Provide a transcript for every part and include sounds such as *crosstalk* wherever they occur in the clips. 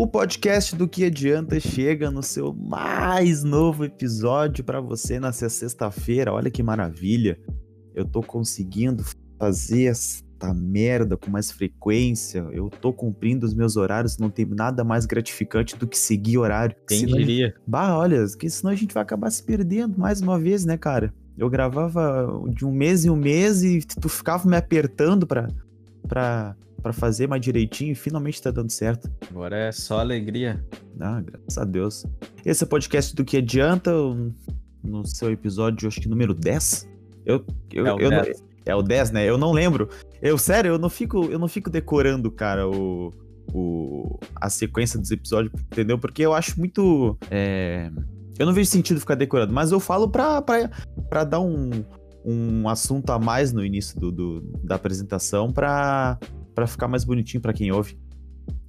O podcast do que adianta chega no seu mais novo episódio para você nessa sexta-feira. Olha que maravilha. Eu tô conseguindo fazer esta merda com mais frequência. Eu tô cumprindo os meus horários, não tem nada mais gratificante do que seguir horário. Quem Senão- diria? Bah, olha, que senão a gente vai acabar se perdendo mais uma vez, né, cara? Eu gravava de um mês em um mês e tu ficava me apertando pra, pra, pra fazer mais direitinho e finalmente tá dando certo. Agora é só alegria. Ah, graças a Deus. Esse é o podcast do que adianta, no seu episódio, acho que número 10. Eu, eu, É o eu não- 10. é o 10, né? Eu não lembro. Eu, sério, eu não fico, eu não fico decorando, cara, o, o, a sequência dos episódios, entendeu? Porque eu acho muito. é, Eu não vejo sentido ficar decorando, mas eu falo pra, pra, pra dar um, um assunto a mais no início do, do- da apresentação pra, pra ficar mais bonitinho pra quem ouve.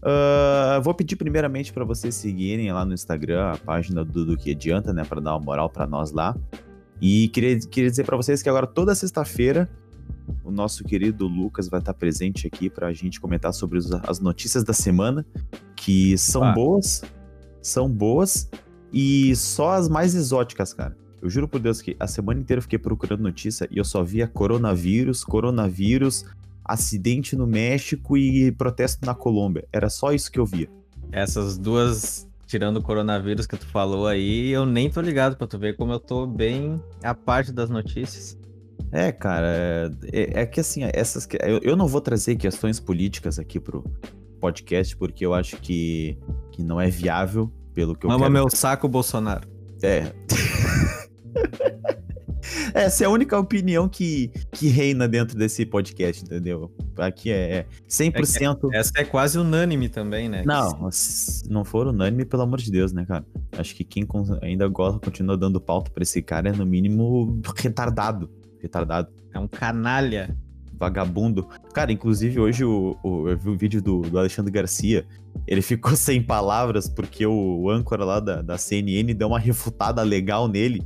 Ah, vou pedir primeiramente pra vocês seguirem lá no Instagram a página do, do que adianta, né, Pra dar uma moral pra nós lá. E queria, queria dizer pra vocês que agora toda sexta-feira o nosso querido Lucas vai estar presente aqui pra gente comentar sobre os- as notícias da semana, que são Ah. boas, são boas e só as mais exóticas, cara. Eu juro por Deus que a semana inteira eu fiquei procurando notícia e eu só via coronavírus, coronavírus, acidente no México e protesto na Colômbia. Era só isso que eu via. Essas duas, tirando o coronavírus que tu falou aí, eu nem tô ligado pra tu ver como eu tô bem a parte das notícias. É, cara, é, é que assim, essas que- eu, eu não vou trazer questões políticas aqui pro podcast porque eu acho que, que não é viável pelo que eu Mama quero. meu saco, Bolsonaro. É. *laughs* Essa é a única opinião que, que reina dentro desse podcast, entendeu? Aqui é 100%. Essa é quase unânime também, né? Não, se não for unânime, pelo amor de Deus, né, cara? Acho que quem ainda gosta, continua dando pauta pra esse cara é, no mínimo, retardado. Retardado. É um canalha. vagabundo. Cara, inclusive hoje o, o- eu vi um vídeo do, do Alexandre Garcia. Ele ficou *laughs* sem palavras porque o, o âncora lá da, da CNN deu uma refutada legal nele.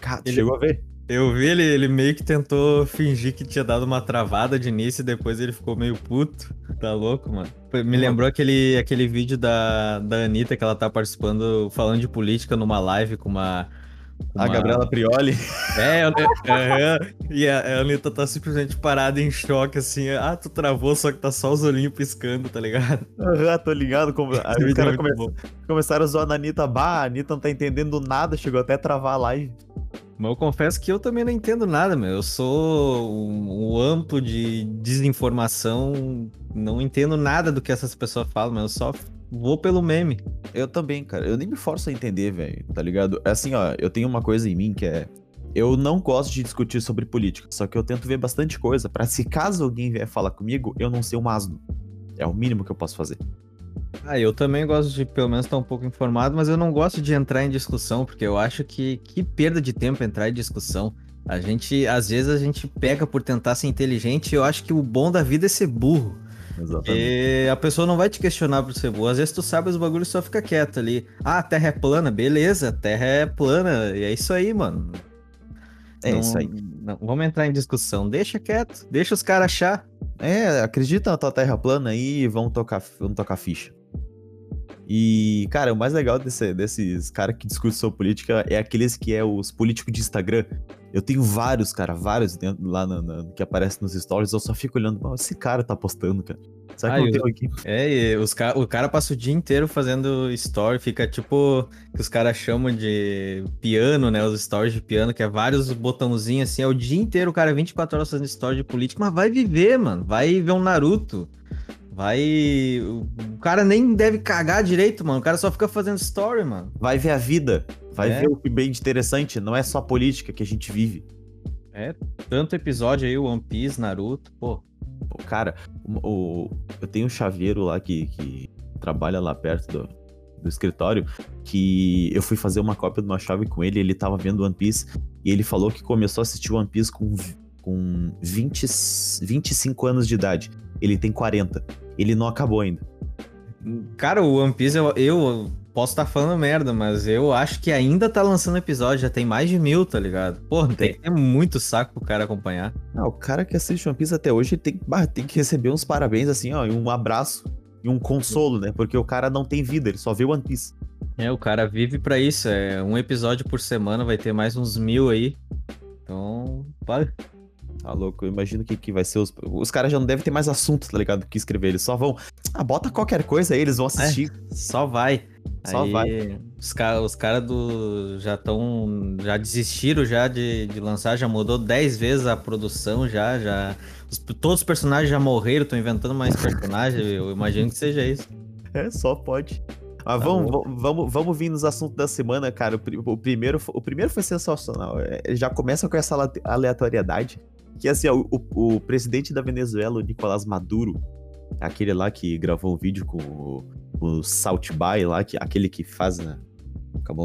Cara, Ele- chegou a ver? Eu vi ele, ele meio que tentou fingir que tinha dado uma travada de início e depois ele ficou meio puto. Tá louco, mano? Me lembrou aquele, aquele vídeo da, da Anitta que ela tá participando, falando de política numa live com uma. com A uma- Gabriela Prioli. É, eu- é, e a, a Anitta tá simplesmente parada em choque, assim. Ah, tu travou, só que tá só os olhinhos piscando, tá ligado? Aham, tô ligado. Como... Aí os caras come- começaram a zoar na Anitta. Bah, a Anitta não tá entendendo nada. Chegou até a travar a live. Mas eu confesso que eu também não entendo nada, meu. Eu sou um, um amplo de desinformação, não entendo nada do que essas pessoas falam, mas eu só vou pelo meme. Eu também, cara. Eu nem me forço a entender, velho. Tá ligado? É assim, ó. Eu tenho uma coisa em mim que é. Eu não gosto de discutir sobre política, só que eu tento ver bastante coisa pra se caso alguém vier falar comigo, eu não ser um asno. É o mínimo que eu posso fazer. Ah, eu também gosto de pelo menos estar um pouco informado, mas eu não gosto de entrar em discussão, porque eu acho que que perda de tempo entrar em discussão. A gente, às vezes, a gente pega por tentar ser inteligente e eu acho que o bom da vida é ser burro. Exatamente. E a pessoa não vai te questionar por ser burro. Às vezes tu sabe os bagulhos e só fica quieto ali. Ah, a terra é plana, beleza, a terra é plana. E é isso aí, mano. É Não- isso aí. não- vamos entrar em discussão. Deixa quieto, deixa os caras achar. É, acredita na tua terra plana aí e vão tocar, vão tocar ficha. E, cara, o mais legal desse- desses caras que discutem sobre política é aqueles que é os políticos de Instagram. Eu tenho vários, cara, vários dentro, lá na- na- que aparecem nos stories. Eu só fico olhando, "Pô, esse cara tá postando, cara. Será que Ah, eu tenho aqui? *laughs* É, e os ca... o cara passa o dia inteiro fazendo story, fica tipo que os caras chamam de piano, né? Os stories de piano, que é vários botãozinhos assim, é o dia inteiro o cara 24 horas fazendo story de política, mas vai viver, mano. Vai ver um Naruto. Vai. O cara nem deve cagar direito, mano. O cara só fica fazendo story, mano. Vai ver a vida. Vai É. ver o que bem de interessante. Não é só política que a gente vive. Tanto episódio aí, One Piece, Naruto, pô. Pô, cara, o, o- eu tenho um chaveiro lá que, que trabalha lá perto do, do escritório que eu fui fazer uma cópia de uma chave com ele. Ele tava vendo One Piece e ele falou que começou a assistir One Piece com, com 20, 25 anos de idade. Ele tem 40. Ele não acabou ainda. Cara, o One Piece, eu, eu posso estar falando merda, mas eu acho que ainda tá lançando episódio, já tem mais de mil, tá ligado? Pô, tem que ter muito saco pro cara acompanhar. Ah, o cara que assiste One Piece até hoje tem, tem que receber uns parabéns assim, ó, e um abraço. e um consolo, né? Porque o cara não tem vida, ele só vê One Piece. É, o cara vive pra isso. É um episódio por semana, vai ter mais uns mil aí. Então. Tá louco, eu imagino que, que vai ser os. Os caras já não devem ter mais assunto, tá ligado? Do que escrever. Eles só vão. Ah, bota qualquer coisa aí, eles vão assistir. É, só vai. Só Aí, vai. Os caras os cara do. Já estão. Já desistiram já de, de lançar, já mudou 10 vezes a produção, já. já os- todos os personagens já morreram, estão inventando mais personagens. eu imagino que seja isso. É, só pode. Mas Tá vamos, vamos, vamos vir nos assuntos da semana, cara. O, pri- o primeiro, o primeiro foi sensacional. É, já começa com essa ale- aleatoriedade. Que assim, ó, o, o- o presidente da Venezuela, o Nicolás Maduro, aquele lá que gravou um vídeo com o, o Salt Bay lá, que, aquele que faz. né,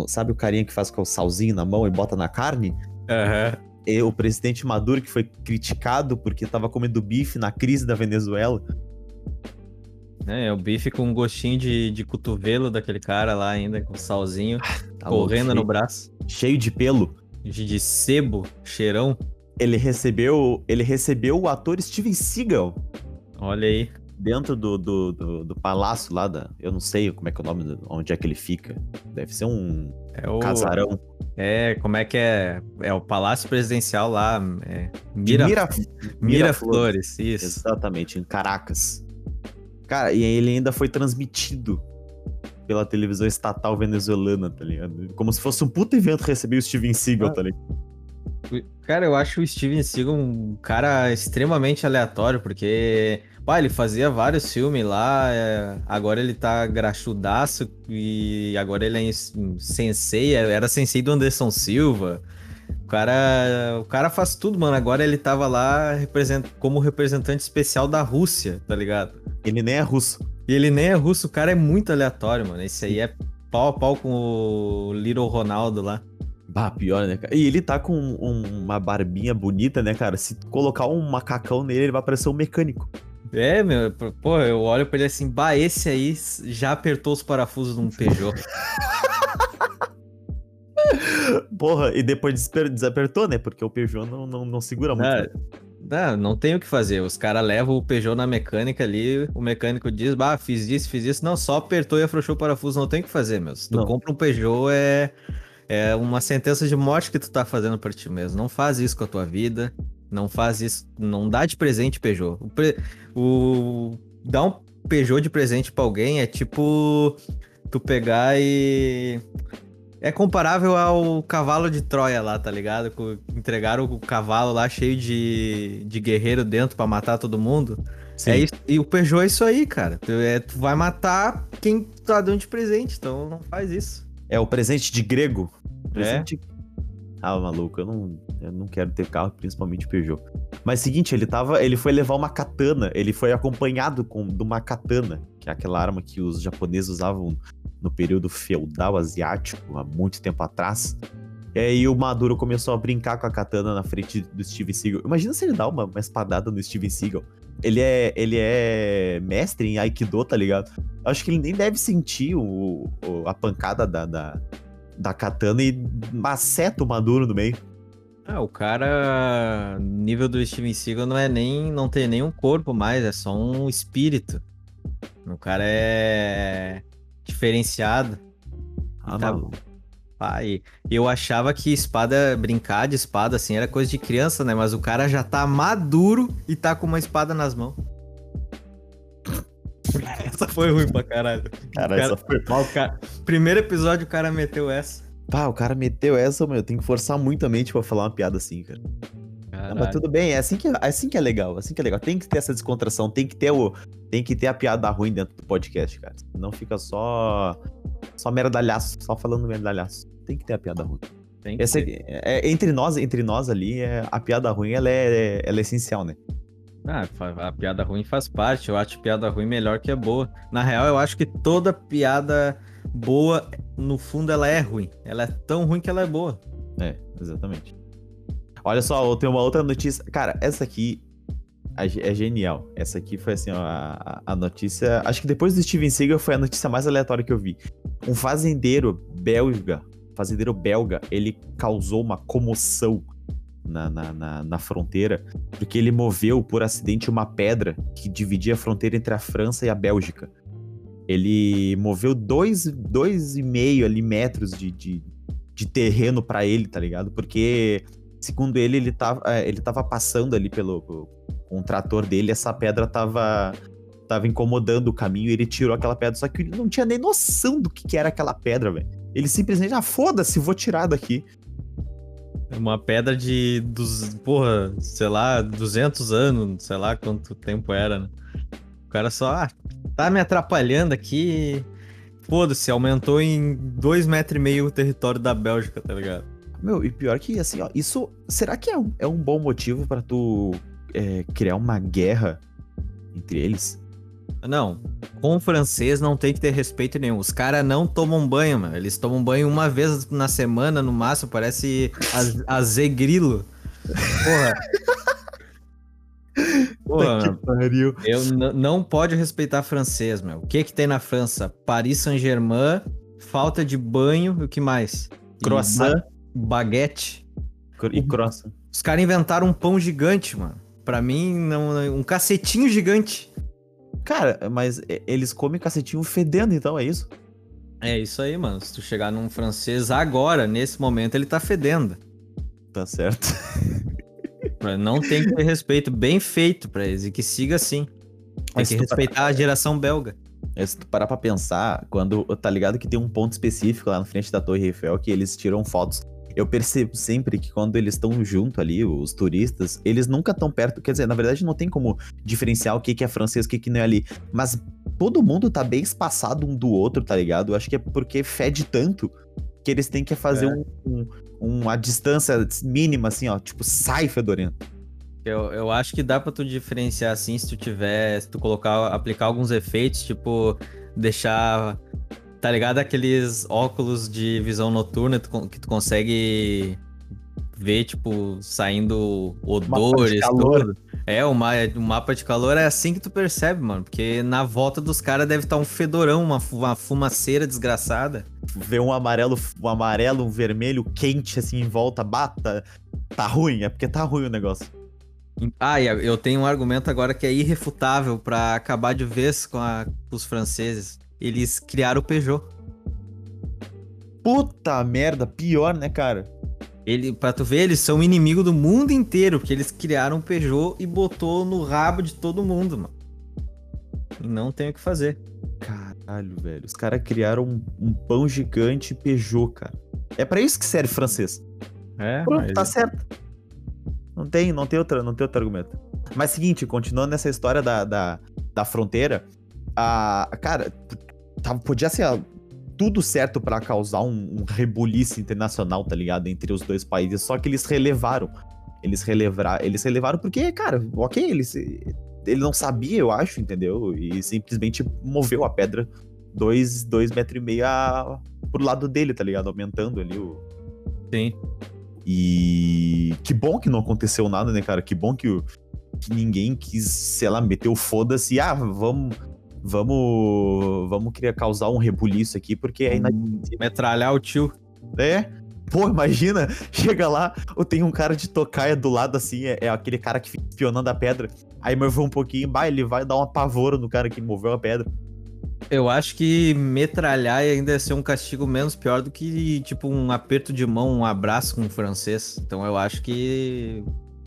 sabe o carinha que faz com o salzinho na mão e bota na carne? Aham. E o presidente Maduro, que foi criticado porque tava comendo bife na crise da Venezuela. É, o bife com um gostinho de, de cotovelo daquele cara lá ainda, com salzinho, Tá louco, correndo cheio, no braço. cheio de pelo. De, de sebo, cheirão. Ele recebeu ele recebeu o ator Steven Seagal Olha aí. dentro do, do, do, do palácio lá da. Eu não sei como é que é o nome, onde é que ele fica. Deve ser um É o. casarão. É, como é que é? É o Palácio Presidencial lá. É, Mira, Mira- Miraflores, isso. Exatamente, em Caracas. Cara, e ele ainda foi transmitido pela televisão estatal venezuelana, tá ligado? Como se fosse um puto evento receber o Steven Seagal, Ah. tá ligado? Cara, eu acho o Steven Seagal um cara extremamente aleatório, porque, pá, ele fazia vários filmes lá, é, agora ele tá graxudaço e agora ele é sensei, é, era sensei do Anderson Silva. O cara, o cara faz tudo, mano. Agora ele tava lá represent, como representante especial da Rússia, tá ligado? Ele nem é russo. E ele nem é russo, o cara é muito aleatório, mano. Esse aí é pau a pau com o Little Ronaldo lá. Bah, pior, né, cara? E ele tá com um- uma barbinha bonita, né, cara? Se colocar um macacão nele, ele vai parecer um mecânico. É, meu, pô, eu olho pra ele assim, bah, esse aí já apertou os parafusos num Peugeot. *laughs* Porra, e depois desapertou, né? Porque o Peugeot não, não, não segura muito. Ah, não, não tem o que fazer. Os caras levam o Peugeot na mecânica ali, o mecânico diz, bah, fiz isso, fiz isso. Não, só apertou e afrouxou o parafuso, não tem o que fazer, meu. Se tu Não. compra um Peugeot, é, é uma sentença de morte que tu tá fazendo pra ti mesmo. Não faz isso com a tua vida, não faz isso, não dá de presente Peugeot. O, pre- o- dar um Peugeot de presente pra alguém é tipo tu pegar e é comparável ao cavalo de Troia lá, tá ligado? Entregaram o cavalo lá cheio de, de guerreiro dentro pra matar todo mundo. Sim. É isso, e o Peugeot é isso aí, cara. Tu, é, tu vai matar quem tu tá dando de presente, então não faz isso. É o presente de grego. É. Presente... Ah, maluco, eu não, eu não quero ter carro, principalmente Peugeot. Mas seguinte, ele tava. Ele foi levar uma katana. Ele foi acompanhado com, de uma katana, que é aquela arma que os japoneses usavam no período feudal asiático, há muito tempo atrás. E aí o Maduro começou a brincar com a katana na frente do Steven Seagal. Imagina se ele dá uma, uma espadada no Steven Seagal. Ele é, ele é mestre em Aikido, tá ligado? Eu acho que ele nem deve sentir o, o- a pancada da, da, da katana e maceta o Maduro no meio. Ah, o cara, nível do Steven Seagal não é nem, não tem nem um corpo mais, é só um espírito. O cara é diferenciado. Ah, Tá. Pai, eu achava que espada, brincar de espada assim era coisa de criança, né? Mas o cara já tá maduro e tá com uma espada nas mãos. *laughs* Essa foi ruim pra caralho. Cara, cara- essa foi. Mas o cara- Primeiro episódio o cara meteu essa. Pá, o cara meteu essa, meu. Tem que forçar muito a mente pra falar uma piada assim, cara. Não, mas tudo bem, é assim, que, é assim que é legal, assim que é legal. Tem que ter essa descontração, tem que ter o. Tem que ter a piada ruim dentro do podcast, cara. Não fica só. Só merdalhaço, só falando merdalhaço. Tem que ter a piada ruim. Tem que Essa, ter. é, é- entre nós, entre nós ali, é, a piada ruim ela é, ela é essencial, né? Ah, a piada ruim faz parte. Eu acho piada ruim melhor que a boa. Na real, eu acho que toda piada boa, no fundo, ela é ruim. Ela é tão ruim que ela é boa. É, exatamente. Olha só, eu tenho uma outra notícia. Cara, essa aqui é é genial. Essa aqui foi assim, a, a notícia. Acho que depois do Steven Seagal foi a notícia mais aleatória que eu vi. Um fazendeiro belga, fazendeiro belga, ele causou uma comoção na, na, na, na fronteira, porque ele moveu por acidente uma pedra que dividia a fronteira entre a França e a Bélgica. ele moveu dois, dois e meio ali metros de, de, de terreno para ele, tá ligado? Porque, segundo ele, ele tava, é, ele tava passando ali pelo, com o trator dele, essa pedra tava, tava incomodando o caminho, ele tirou aquela pedra, só que ele não tinha nem noção do que, que era aquela pedra, velho. Ele simplesmente, ah, foda-se, vou tirar daqui. Uma pedra de, dos, porra, sei lá, 200 anos, sei lá quanto tempo era, né? O cara só, ah, tá me atrapalhando aqui. Foda-se, aumentou em dois metros e meio o território da Bélgica, tá ligado? Meu, e pior que, assim, ó, isso, será que é um, é um bom motivo para tu é, criar uma guerra entre eles? Não, com o francês não tem que ter respeito nenhum. Os caras não tomam banho, mano. Eles tomam banho uma vez na semana, no máximo, parece azegrilo. Porra. *laughs* Porra, pariu. Eu não pode respeitar francês, meu. O que que tem na França? Paris Saint-Germain, falta de banho, o que mais? Croissant. Baguete. E croissant. Os caras inventaram um pão gigante, mano. Pra mim, não, um cacetinho gigante. Cara, mas eles comem cacetinho fedendo, então, é isso? É isso aí, mano. Se tu chegar num francês agora, nesse momento, ele tá fedendo. Tá certo. *laughs* Não tem que ter respeito. Bem feito pra eles. E que siga assim. Tem que respeitar parar... a geração belga. Se tu parar pra pensar, quando tá ligado que tem um ponto específico lá na frente da Torre Eiffel que eles tiram fotos eu percebo sempre que quando eles estão junto ali, os turistas, eles nunca estão perto. Quer dizer, na verdade, não tem como diferenciar o que, que é francês, o que, que não é ali. Mas todo mundo tá bem espaçado um do outro, tá ligado? Eu acho que é porque fede tanto que eles têm que fazer é. um, um, uma distância mínima, assim, ó. Tipo, sai fedorento. Eu, eu acho que dá pra tu diferenciar assim se tu tiver, se tu colocar, aplicar alguns efeitos, tipo, deixar Tá ligado? Aqueles óculos de visão noturna que tu consegue ver, tipo, saindo odores, tudo. É, o, ma o mapa de calor é assim que tu percebe, mano. Porque na volta dos caras deve estar tá um fedorão, uma, uma fumaceira desgraçada. Ver um amarelo, um amarelo, um vermelho quente assim em volta, bata. Tá ruim, é porque tá ruim o negócio. Ah, e eu tenho um argumento agora que é irrefutável para acabar de vez com, a, com os franceses eles criaram o Peugeot. Puta merda, pior, né, cara? Ele, pra tu ver, eles são inimigo do mundo inteiro, porque eles criaram o Peugeot e botou no rabo de todo mundo, mano. E não tem o que fazer. Caralho, velho. Os caras criaram um, um, pão gigante Peugeot, cara. É para isso que serve francês. É, Pronto, mas... tá certo. Não tem, não tem, outra, não tem outro argumento. Mas seguinte, continuando nessa história da, da, da fronteira, a, cara, tava, podia ser tudo certo para causar um, um rebuliço internacional, tá ligado? Entre os dois países, só que eles relevaram. Eles relevaram, eles relevaram porque, cara, ok, eles, ele não sabia, eu acho, entendeu? E simplesmente moveu a pedra dois, dois metros e meio a, pro lado dele, tá ligado? Aumentando ali o. Sim. E que bom que não aconteceu nada, né, cara? Que bom que, que ninguém quis, sei lá, meter o foda-se. Ah, vamos vamos vamos querer causar um rebuliço aqui, porque é inadmissível. Metralhar o tio. É? Pô, imagina, *laughs* chega lá, tem um cara de tocaia do lado assim, é, é aquele cara que fica espionando a pedra. Aí moveu um pouquinho, bah, ele vai dar uma pavora no cara que moveu a pedra. Eu acho que metralhar ainda ia ser um castigo menos pior do que, tipo, um aperto de mão, um abraço com um francês. Então eu acho que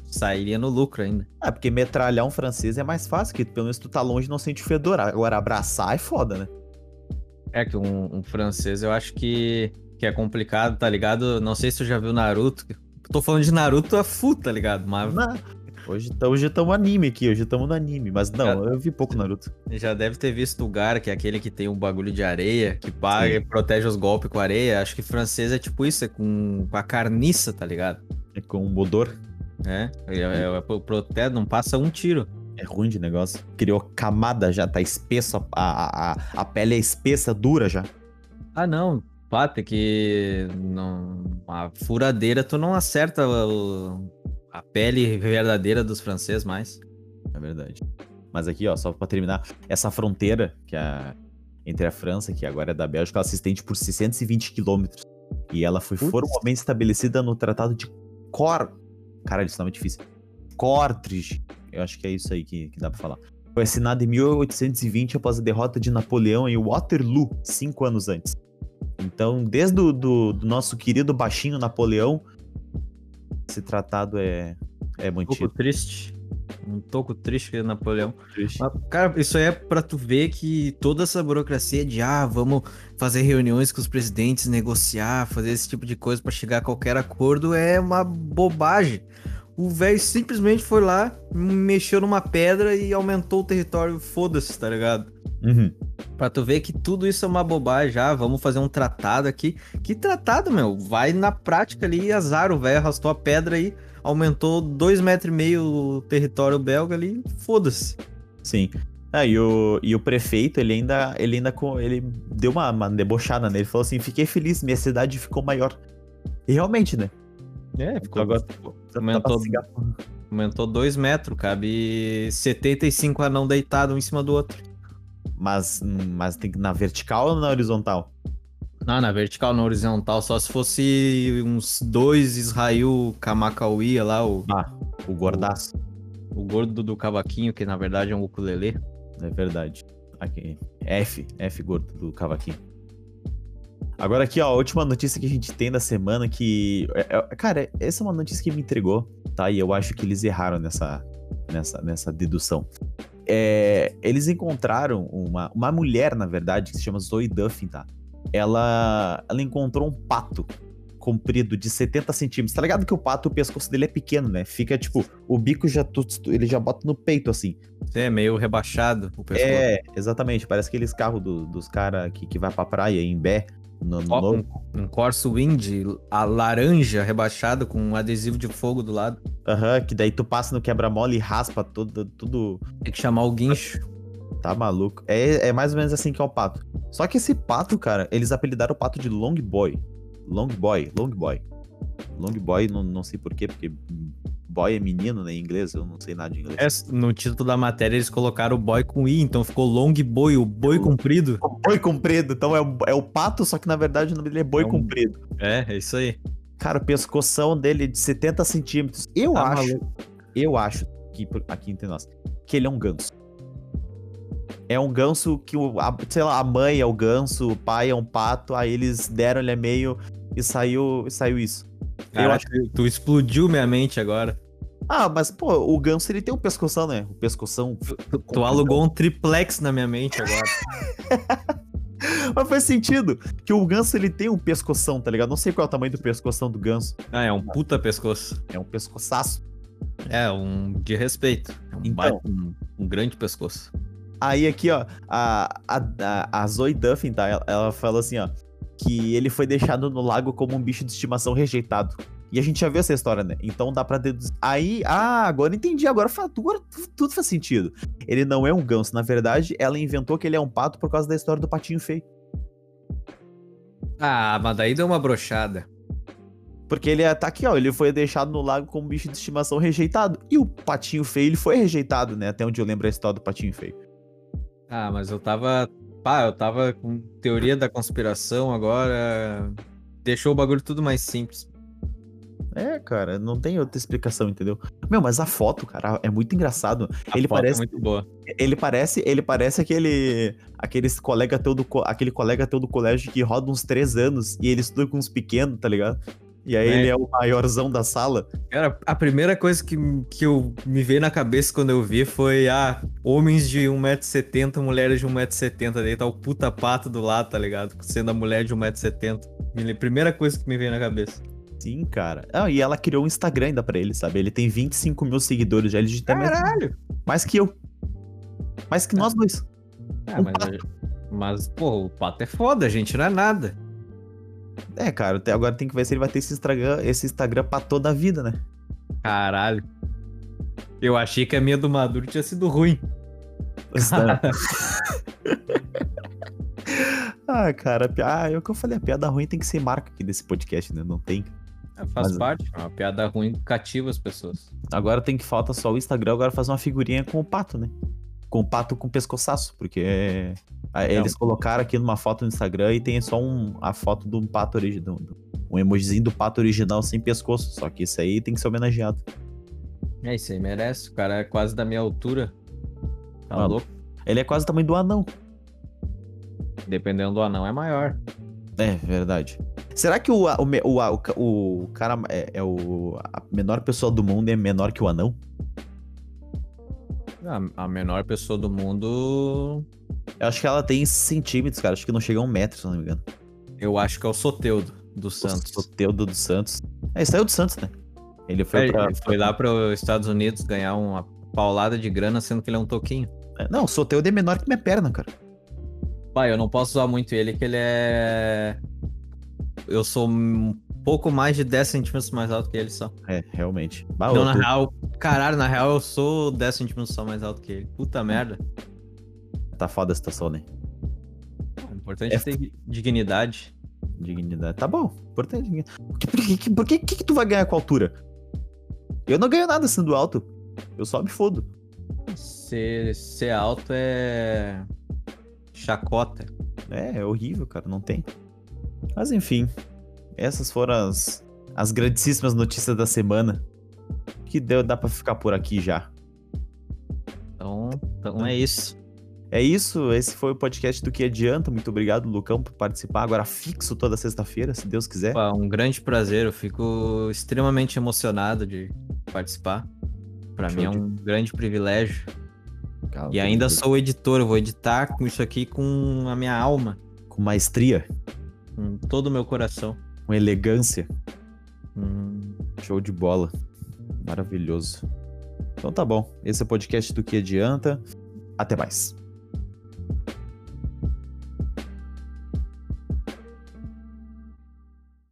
sairia no lucro ainda. É, porque metralhar um francês é mais fácil, que pelo menos tu tá longe e não sente fedor. Agora, abraçar é foda, né? É que um, um, francês eu acho que, que é complicado, tá ligado? Não sei se tu já viu Naruto. Tô falando de Naruto a full, tá ligado? Mas... Não. Hoje estamos anime aqui, hoje estamos no anime, mas não, já, eu vi pouco Naruto. Já deve ter visto o Gar, que é aquele que tem um bagulho de areia, que paga Sim. e protege os golpes com areia. Acho que francês é tipo isso, é com, com a carniça, tá ligado? É com o Bodor. É, é, é, é protege, não passa um tiro. É ruim de negócio. Criou camada já, tá espesso, a, a, a pele é espessa, dura já. Ah, não. Pata, que não, a furadeira tu não acerta o, a pele verdadeira dos franceses mais. É verdade. Mas aqui, ó, só pra terminar, essa fronteira que é entre a França, que agora é da Bélgica, ela se estende por 620 quilômetros. E ela foi Putz. formalmente estabelecida no Tratado de Cor Caralho, isso não é difícil. Cortridge. Eu acho que é isso aí que, que dá pra falar. Foi assinado em 1820 após a derrota de Napoleão em Waterloo, cinco anos antes. Então, desde o do, do nosso querido baixinho Napoleão, esse tratado é, é Um mantido. pouco triste. Um pouco triste que Napoleão. Triste. Mas, cara, isso aí é pra tu ver que toda essa burocracia de ah, vamos fazer reuniões com os presidentes, negociar, fazer esse tipo de coisa pra chegar a qualquer acordo é uma bobagem. O velho simplesmente foi lá, mexeu numa pedra e aumentou o território, foda-se, tá ligado? Uhum. Pra tu ver que tudo isso é uma bobagem, ah, vamos fazer um tratado aqui. Que tratado, meu? Vai na prática ali, azar, o velho arrastou a pedra aí, aumentou dois metros e meio o território belga ali, foda-se. Sim. Ah, e, o, e o prefeito, ele ainda, ele ainda ele deu uma, uma debochada nele. Ele falou assim: fiquei feliz, minha cidade ficou maior. E realmente, né? É, Então agora Dá aumentou, cigar- aumentou dois metros, cabe 75 anão deitado um em cima do outro. Mas, mas tem que na vertical ou na horizontal? Ah, na vertical, na horizontal, só se fosse uns dois Israel Kamakauia lá, o, Ah, o gordaço. o gordo do cavaquinho, que na verdade é um ukulele. É verdade. Aqui. F, F gordo do cavaquinho. Agora aqui, ó, a última notícia que a gente tem da semana que... é- é- cara, essa é uma notícia que me entregou, tá? E eu acho que eles erraram nessa, nessa, nessa dedução. É, eles encontraram uma, uma mulher, na verdade, que se chama Zoe Duffin, tá? Ela, ela encontrou um pato comprido de 70 centímetros. Tá ligado que o pato, o pescoço dele é pequeno, né? Fica, tipo, o bico já... Ele já bota no peito, assim. É meio rebaixado o pessoal. É, exatamente. Parece aqueles carros do- dos caras que, que vai pra praia em Bé. No, no um, um Corso Wind, a laranja rebaixado com um adesivo de fogo do lado. Aham, que daí tu passa no quebra-mola e raspa tudo, tudo. Tem que chamar o guincho. Tá maluco. É, é mais ou menos assim que é o pato. Só que esse pato, cara, eles apelidaram o pato de Long Boy. Long Boy, Long Boy. Long Boy, não, não sei porquê, porque boy é menino, né, em inglês, eu não sei nada de inglês. É, no título da matéria eles colocaram o boy com i, então ficou long boy, o boi comprido. Boi comprido, então é o, é o pato, só que na verdade o nome dele é boi É um- comprido. É, é isso aí. Cara, o pescoção dele é de 70 centímetros. Eu Tá acho, eu acho, que aqui entre nós, que ele é um ganso. É um ganso que, o, a- sei lá, a mãe é o ganso, o pai é um pato, aí eles deram ele é meio e saiu, e saiu isso. eu Cara, acho tu, tu explodiu minha mente agora. Ah, mas pô, o ganso ele tem um pescoção, né? O pescoção. Tu, tu alugou um triplex na minha mente agora. *laughs* Mas faz sentido que o ganso ele tem um pescoção, tá ligado? Não sei qual é o tamanho do pescoção do ganso. Ah, é um puta pescoço. É um pescoçaço. É, um de respeito. É um, Então. baita- um, um grande pescoço. Aí aqui, ó, a, a, a, Zoe Duffin, tá? Ela, ela falou assim, ó, que ele foi deixado no lago como um bicho de estimação rejeitado. E a gente já viu essa história, né? Então dá pra deduzir. Aí, ah, agora entendi, agora, agora tu- tudo faz sentido. Ele não é um ganso, na verdade, ela inventou que ele é um pato por causa da história do patinho feio. Ah, mas daí deu uma brochada. Porque ele é- tá aqui, ó, ele foi deixado no lago como um bicho de estimação rejeitado. E o patinho feio, ele foi rejeitado, né? Até onde eu lembro a história do patinho feio. Ah, mas eu tava. Pá, eu tava com teoria da conspiração agora. Deixou o bagulho tudo mais simples. É, cara, não tem outra explicação, entendeu? Meu, mas a foto, cara, é muito engraçado. A ele foto é parece muito boa. Ele parece, ele parece aquele aqueles colega teu do, aquele colega teu do colégio que roda uns três anos e ele estuda com uns pequenos, tá ligado? E aí É. ele é o maiorzão da sala. Cara, a primeira coisa que, que eu me veio na cabeça quando eu vi foi, ah, homens de 1,70m, mulheres de 1,70m. Daí tá o puta pato do lado, tá ligado? Sendo a mulher de 1,70m. Me- Primeira coisa que me veio na cabeça. Sim, cara. Ah, e ela criou um Instagram ainda pra ele, sabe? Ele tem 25 mil seguidores já. Ele mais, Caralho! mais que eu. Mais que nós dois. Ah, Um mas, mas, pô, o pato é foda, gente, não é nada. É, cara, até agora tem que ver se ele vai ter esse Instagram, esse Instagram pra toda a vida, né? Caralho. Eu achei que a minha do Maduro tinha sido ruim. *laughs* *laughs* ah, cara, a ah, é o que eu falei, a piada ruim tem que ser marca aqui desse podcast, né? Não tem. É, Faz Mas- parte, é uma piada ruim cativa as pessoas. Agora tem que falta só o Instagram agora fazer uma figurinha com o pato, né? Com pato com pescoçaço, porque é- Não. eles colocaram aqui numa foto no Instagram e tem só um, a foto do pato original, um emojizinho do pato original sem pescoço, só que isso aí tem que ser homenageado. É isso aí, merece. O cara é quase da minha altura. Tá Maluco. louco? Ele é quase o tamanho do anão. Dependendo do anão, é maior. É, verdade. Será que o, o, o, o, o cara é, é o. A menor pessoa do mundo é menor que o anão? A, a menor pessoa do mundo, Eu acho que ela tem centímetros, cara. Acho que não chega a um metro, se não me engano. eu acho que é o Soteudo do Santos. O Soteudo dos Santos. É, saiu do Santos, né? Ele foi É, pra. ele foi lá para os Estados Unidos ganhar uma paulada de grana, sendo que ele é um toquinho. Não, o Soteudo é menor que minha perna, cara. Pai, eu não posso usar muito ele, que ele é. Eu sou um pouco mais de 10 centímetros mais alto que ele só. É, realmente. Bah, eu na tô- real, caralho, na real eu sou 10 centímetros só mais alto que ele. Puta merda. Tá foda a situação, né? O importante é, É ter dignidade. Dignidade. Tá bom. Importante. Por que, por que, por que, que que tu vai ganhar com a altura? Eu não ganho nada sendo alto. Eu só me fodo. Ser, ser alto é. chacota. É, é horrível, cara. Não tem. Mas enfim. Essas foram as, as grandíssimas notícias da semana. Que deu, dá pra ficar por aqui já. Então, então é isso. É isso, esse foi o podcast do Que Adianta. Muito obrigado, Lucão, por participar. Agora fixo toda sexta-feira, se Deus quiser. Pá, um grande prazer, eu fico extremamente emocionado de participar. Pra Show mim é de- um grande privilégio. Calma, E ainda sou editor, eu vou editar com isso aqui com a minha alma, Com maestria, com todo o meu coração. Com elegância. Hum, Show de bola. Maravilhoso. Então tá bom. Esse é o podcast do Que Adianta. Até mais.